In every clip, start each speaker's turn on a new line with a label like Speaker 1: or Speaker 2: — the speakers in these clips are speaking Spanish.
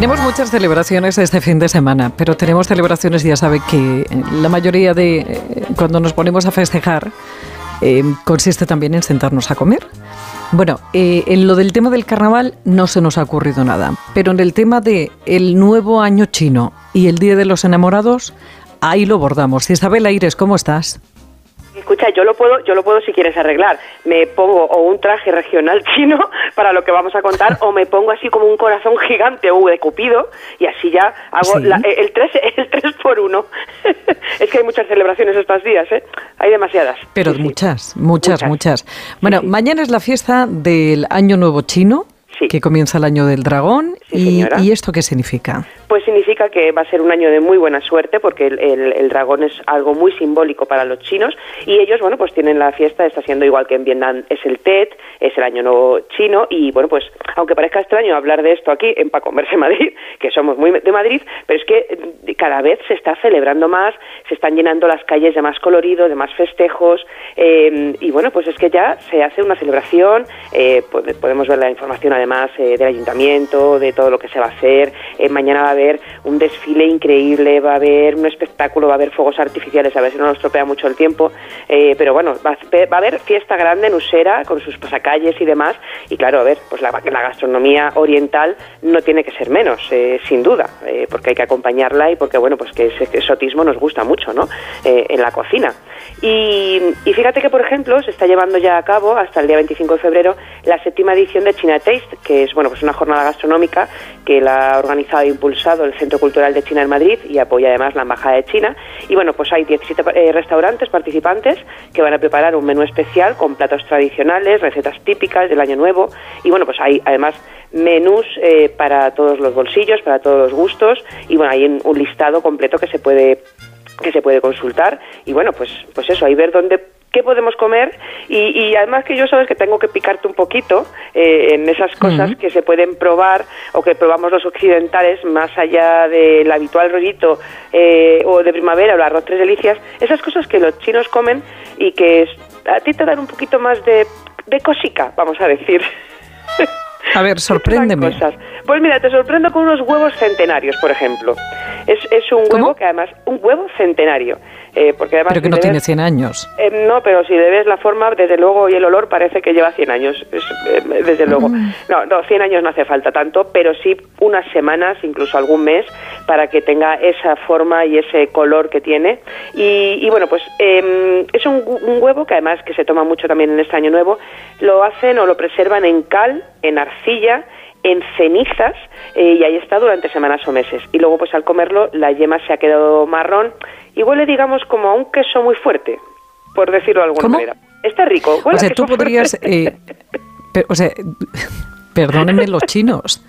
Speaker 1: Tenemos muchas celebraciones este fin de semana, pero tenemos celebraciones, ya sabe que la mayoría de eh, cuando nos ponemos a festejar eh, consiste también en sentarnos a comer. Bueno, eh, en lo del tema del carnaval no se nos ha ocurrido nada, pero en el tema de el nuevo año chino y el Día de los Enamorados, ahí lo bordamos. Isabel Aires, ¿cómo estás?
Speaker 2: Escucha, yo lo puedo, yo lo puedo si quieres arreglar. Me pongo o un traje regional chino para lo que vamos a contar, o me pongo así como un corazón gigante o de Cupido y así ya hago el tres, el tres por uno. es que hay muchas celebraciones estos días, ¿eh? Hay demasiadas.
Speaker 1: Pero muchas, muchas, muchas, Bueno, mañana es la fiesta del Año Nuevo Chino. Que comienza el año del dragón. Y, y, esto qué significa?
Speaker 2: Pues significa que va a ser un año de muy buena suerte porque el, dragón es algo muy simbólico para los chinos y ellos, bueno, pues tienen la fiesta, está siendo igual que en Vietnam, es el Tet, es el año nuevo chino y, bueno, pues aunque parezca extraño hablar de esto aquí en Pa Comerse Madrid, que somos muy de Madrid, pero es que eh, cada vez se está celebrando más, se están llenando las calles de más colorido, de más festejos eh, y, bueno, pues es que ya se hace una celebración, eh, podemos ver la información además del ayuntamiento, de todo lo que se va a hacer, mañana va a haber un desfile increíble, va a haber un espectáculo, va a haber fuegos artificiales, a ver si no nos tropea mucho el tiempo, eh, pero bueno, va, a haber fiesta grande en Usera con sus pasacalles y demás, y claro, a ver, pues la, gastronomía oriental no tiene que ser menos, eh, sin duda, eh, porque hay que acompañarla y porque, bueno, pues que ese exotismo nos gusta mucho, ¿no?, en la cocina. Y, y, fíjate que, por ejemplo, se está llevando ya a cabo hasta el día 25 de febrero la séptima edición de China Taste, que es, bueno, pues una jornada gastronómica que la ha organizado e impulsado el Centro Cultural de China en Madrid y apoya además la Embajada de China. Y bueno, pues hay 17 eh, restaurantes participantes que van a preparar un menú especial con platos tradicionales, recetas típicas del Año Nuevo. Y bueno, pues hay además menús eh, para todos los bolsillos, para todos los gustos. Y bueno, hay un, listado completo que se puede que se puede consultar y bueno pues pues eso ahí ver dónde qué podemos comer y, además que yo sabes que tengo que picarte un poquito eh, en esas cosas que se pueden probar o que probamos los occidentales más allá del habitual rollito eh, o de primavera o el arroz tres delicias, esas cosas que los chinos comen y que a ti te dan un poquito más de, de cosica, vamos a decir.
Speaker 1: A ver, sorpréndeme.
Speaker 2: Pues mira, te sorprendo con unos huevos centenarios, por ejemplo. Es, es un huevo que además, un huevo centenario.
Speaker 1: Eh, porque además, pero que no tiene 100 años.
Speaker 2: Eh, no, pero si le ves la forma, desde luego, y el olor parece que lleva 100 años, eh, desde luego. Mm. No, no, 100 años no hace falta tanto, pero sí unas semanas, incluso algún mes, para que tenga esa forma y ese color que tiene. Y, bueno, pues em, es un, un, huevo que además que se toma mucho también en este año nuevo, lo hacen o lo preservan en cal, en arcilla, en cenizas y ahí está durante semanas o meses. Y luego pues al comerlo la yema se ha quedado marrón y huele, digamos, como a un queso muy fuerte, por decirlo de alguna manera. Está rico.
Speaker 1: o sea, tú podrías... Eh, o sea, perdónenme los chinos,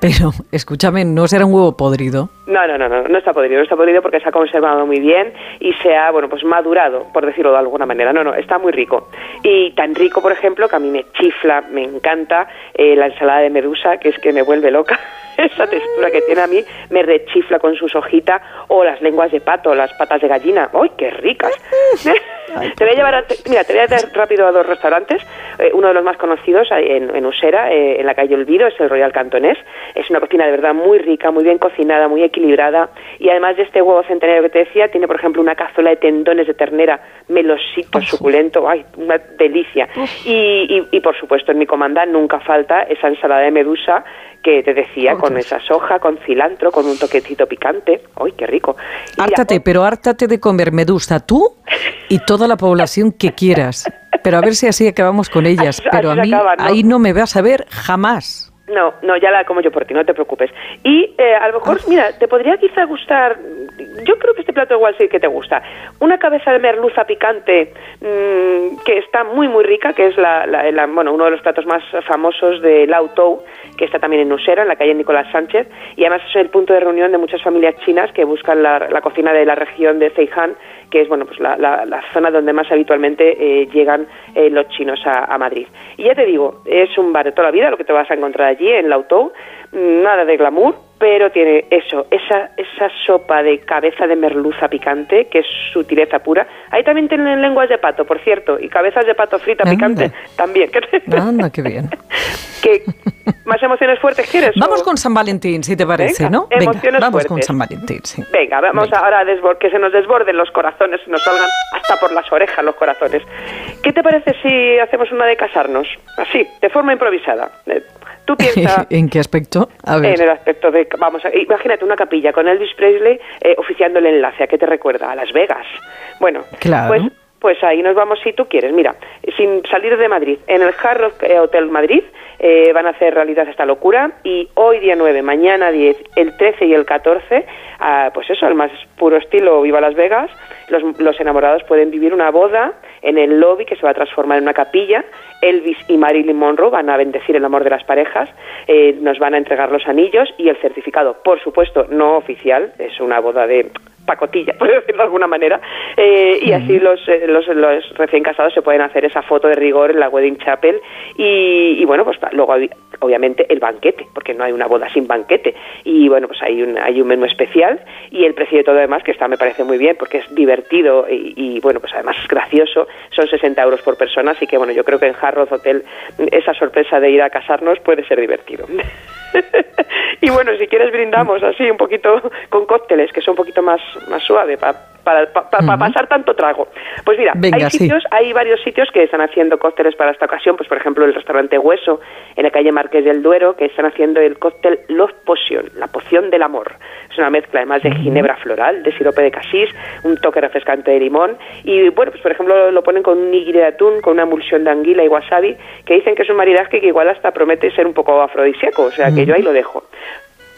Speaker 1: pero escúchame, ¿no será un huevo podrido?
Speaker 2: No, no, no, no, no está podrido, no está podrido porque se ha conservado muy bien y se ha, bueno, pues madurado, por decirlo de alguna manera. No, no, está muy rico. Y tan rico, por ejemplo, que a mí me chifla, me encanta eh, la ensalada de medusa, que es que me vuelve loca. Esa textura que tiene a mí me rechifla con sus hojitas o las lenguas de pato, las patas de gallina. ¡Ay, qué ricas! te voy a llevar, mira, te voy a llevar rápido a dos restaurantes. Eh, uno de los más conocidos en, en Usera, eh, en la calle Olvido, es el Royal Cantonés. Es una cocina de verdad muy rica, muy bien cocinada, muy equilibrada. Y además de este huevo centenario que te decía, tiene, por ejemplo, una cazuela de tendones de ternera melosito, suculento. ¡Ay, una delicia! Y, y, y, por supuesto, en mi comanda nunca falta esa ensalada de medusa que te decía, con esa soja, con cilantro, con un toquecito picante. ¡Ay, qué rico!
Speaker 1: Hártate, pero hártate de comer medusa tú y toda la población que quieras. Pero a ver si así acabamos con ellas. Pero a mí ahí no me vas a ver jamás.
Speaker 2: No, no, ya la como yo por ti, no te preocupes. Y eh, a lo mejor, ah. mira, te podría quizá gustar, yo creo que este plato igual sí que te gusta, una cabeza de merluza picante mmm, que está muy, muy rica, que es la, la, bueno, uno de los platos más famosos de Tou, que está también en Usera, en la calle Nicolás Sánchez, y además es el punto de reunión de muchas familias chinas que buscan la, la cocina de la región de Zhejiang que es bueno pues la, la, zona donde más habitualmente eh, llegan eh, los chinos a, Madrid. Y ya te digo, es un bar de toda la vida lo que te vas a encontrar allí en Lautou, nada de glamour, pero tiene eso, esa, esa sopa de cabeza de merluza picante, que es sutileza pura. Ahí también tienen lenguas de pato, por cierto, y cabezas de pato frita picante también.
Speaker 1: Anda, qué bien.
Speaker 2: que ¿Más emociones fuertes quieres?
Speaker 1: Vamos con San Valentín, si te parece, ¿no?
Speaker 2: Venga,
Speaker 1: vamos con San Valentín, sí.
Speaker 2: Venga, vamos ahora a que se nos desborden los corazones nos salgan hasta por las orejas los corazones. ¿Qué te parece si hacemos una de casarnos? Así, de forma improvisada. Tú piensas...
Speaker 1: ¿En qué aspecto?
Speaker 2: En el aspecto de... Vamos, a, imagínate una capilla con Elvis Presley eh, oficiando el enlace. ¿A qué te recuerda? A Las Vegas. Bueno,
Speaker 1: claro.
Speaker 2: pues pues ahí nos vamos si tú quieres. Mira, sin salir de Madrid, en el Hard Rock eh, Hotel Madrid eh, van a hacer realidad esta locura y hoy día 9, mañana 10, el 13 y el 14, ah, pues eso, al más puro estilo Viva Las Vegas, los, los, enamorados pueden vivir una boda en el lobby que se va a transformar en una capilla. Elvis y Marilyn Monroe van a bendecir el amor de las parejas, eh, nos van a entregar los anillos y el certificado, por supuesto, no oficial, es una boda de pacotilla, por decirlo de alguna manera, eh, y así los, eh, los, los, recién casados se pueden hacer esa foto de rigor en la wedding chapel y, bueno, pues luego obviamente el banquete, porque no hay una boda sin banquete. Y bueno, pues hay un, hay un menú especial y el precio de todo demás, que está me parece muy bien porque es divertido y, bueno, pues además es gracioso, son 60 euros por persona, así que bueno, yo creo que en Harrods Hotel esa sorpresa de ir a casarnos puede ser divertido. y bueno, si quieres brindamos así un poquito con cócteles, que son un poquito más, más suave para para, pasar tanto trago. Pues mira, hay sitios, hay varios sitios que están haciendo cócteles para esta ocasión, pues por ejemplo el restaurante Hueso en la calle Marqués del Duero, que están haciendo el cóctel Love Potion, la poción del amor. Es una mezcla además de ginebra floral, de sirope de casís, un toque refrescante de limón y bueno, pues por ejemplo lo ponen con un nigiri de atún, con una emulsión de anguila y wasabi, que dicen que es un maridaje que igual hasta promete ser un poco afrodisíaco, o sea que yo ahí lo dejo.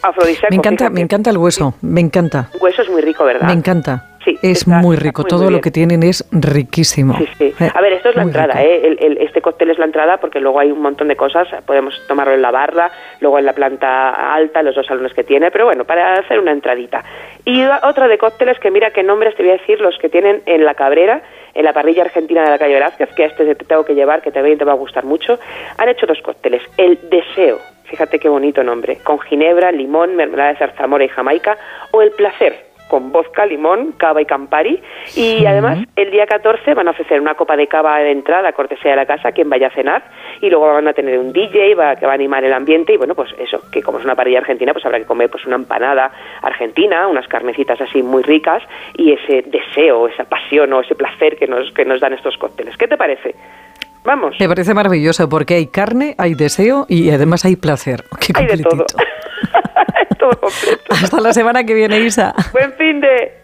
Speaker 2: Afrodisíaco.
Speaker 1: Me encanta, me encanta el hueso, me encanta.
Speaker 2: El hueso es muy rico, ¿verdad?
Speaker 1: Me encanta. Sí, es muy rico, todo lo que tienen es riquísimo.
Speaker 2: Sí, sí. Eh, a ver, esto es la entrada, ¿eh? este cóctel es la entrada porque luego hay un montón de cosas, podemos tomarlo en la barra, luego en la planta alta, los dos salones que tiene, pero bueno, para hacer una entradita. Y otra de cócteles que mira qué nombres te voy a decir, los que tienen en la Cabrera, en la parrilla argentina de la calle Velázquez, que a este te tengo que llevar, que también te va a gustar mucho, han hecho dos cócteles. El Deseo, fíjate qué bonito nombre, con ginebra, limón, mermelada de zarzamora y jamaica, o El Placer, con vodka, limón, cava y campari. Y además, el día 14 van a ofrecer una copa de cava de entrada, cortesía de la casa, quien vaya a cenar. Y luego van a tener un DJ va, que va a animar el ambiente. Y bueno, pues eso, que como es una parrilla argentina, pues habrá que comer pues una empanada argentina, unas carnecitas así muy ricas y ese deseo, esa pasión o ese placer que nos, que nos dan estos cócteles. ¿Qué te parece? Vamos.
Speaker 1: Me parece maravilloso porque hay carne, hay deseo y además hay placer.
Speaker 2: hay de todo. todo completo.
Speaker 1: Hasta la semana que viene, Isa.
Speaker 2: Buen fin de...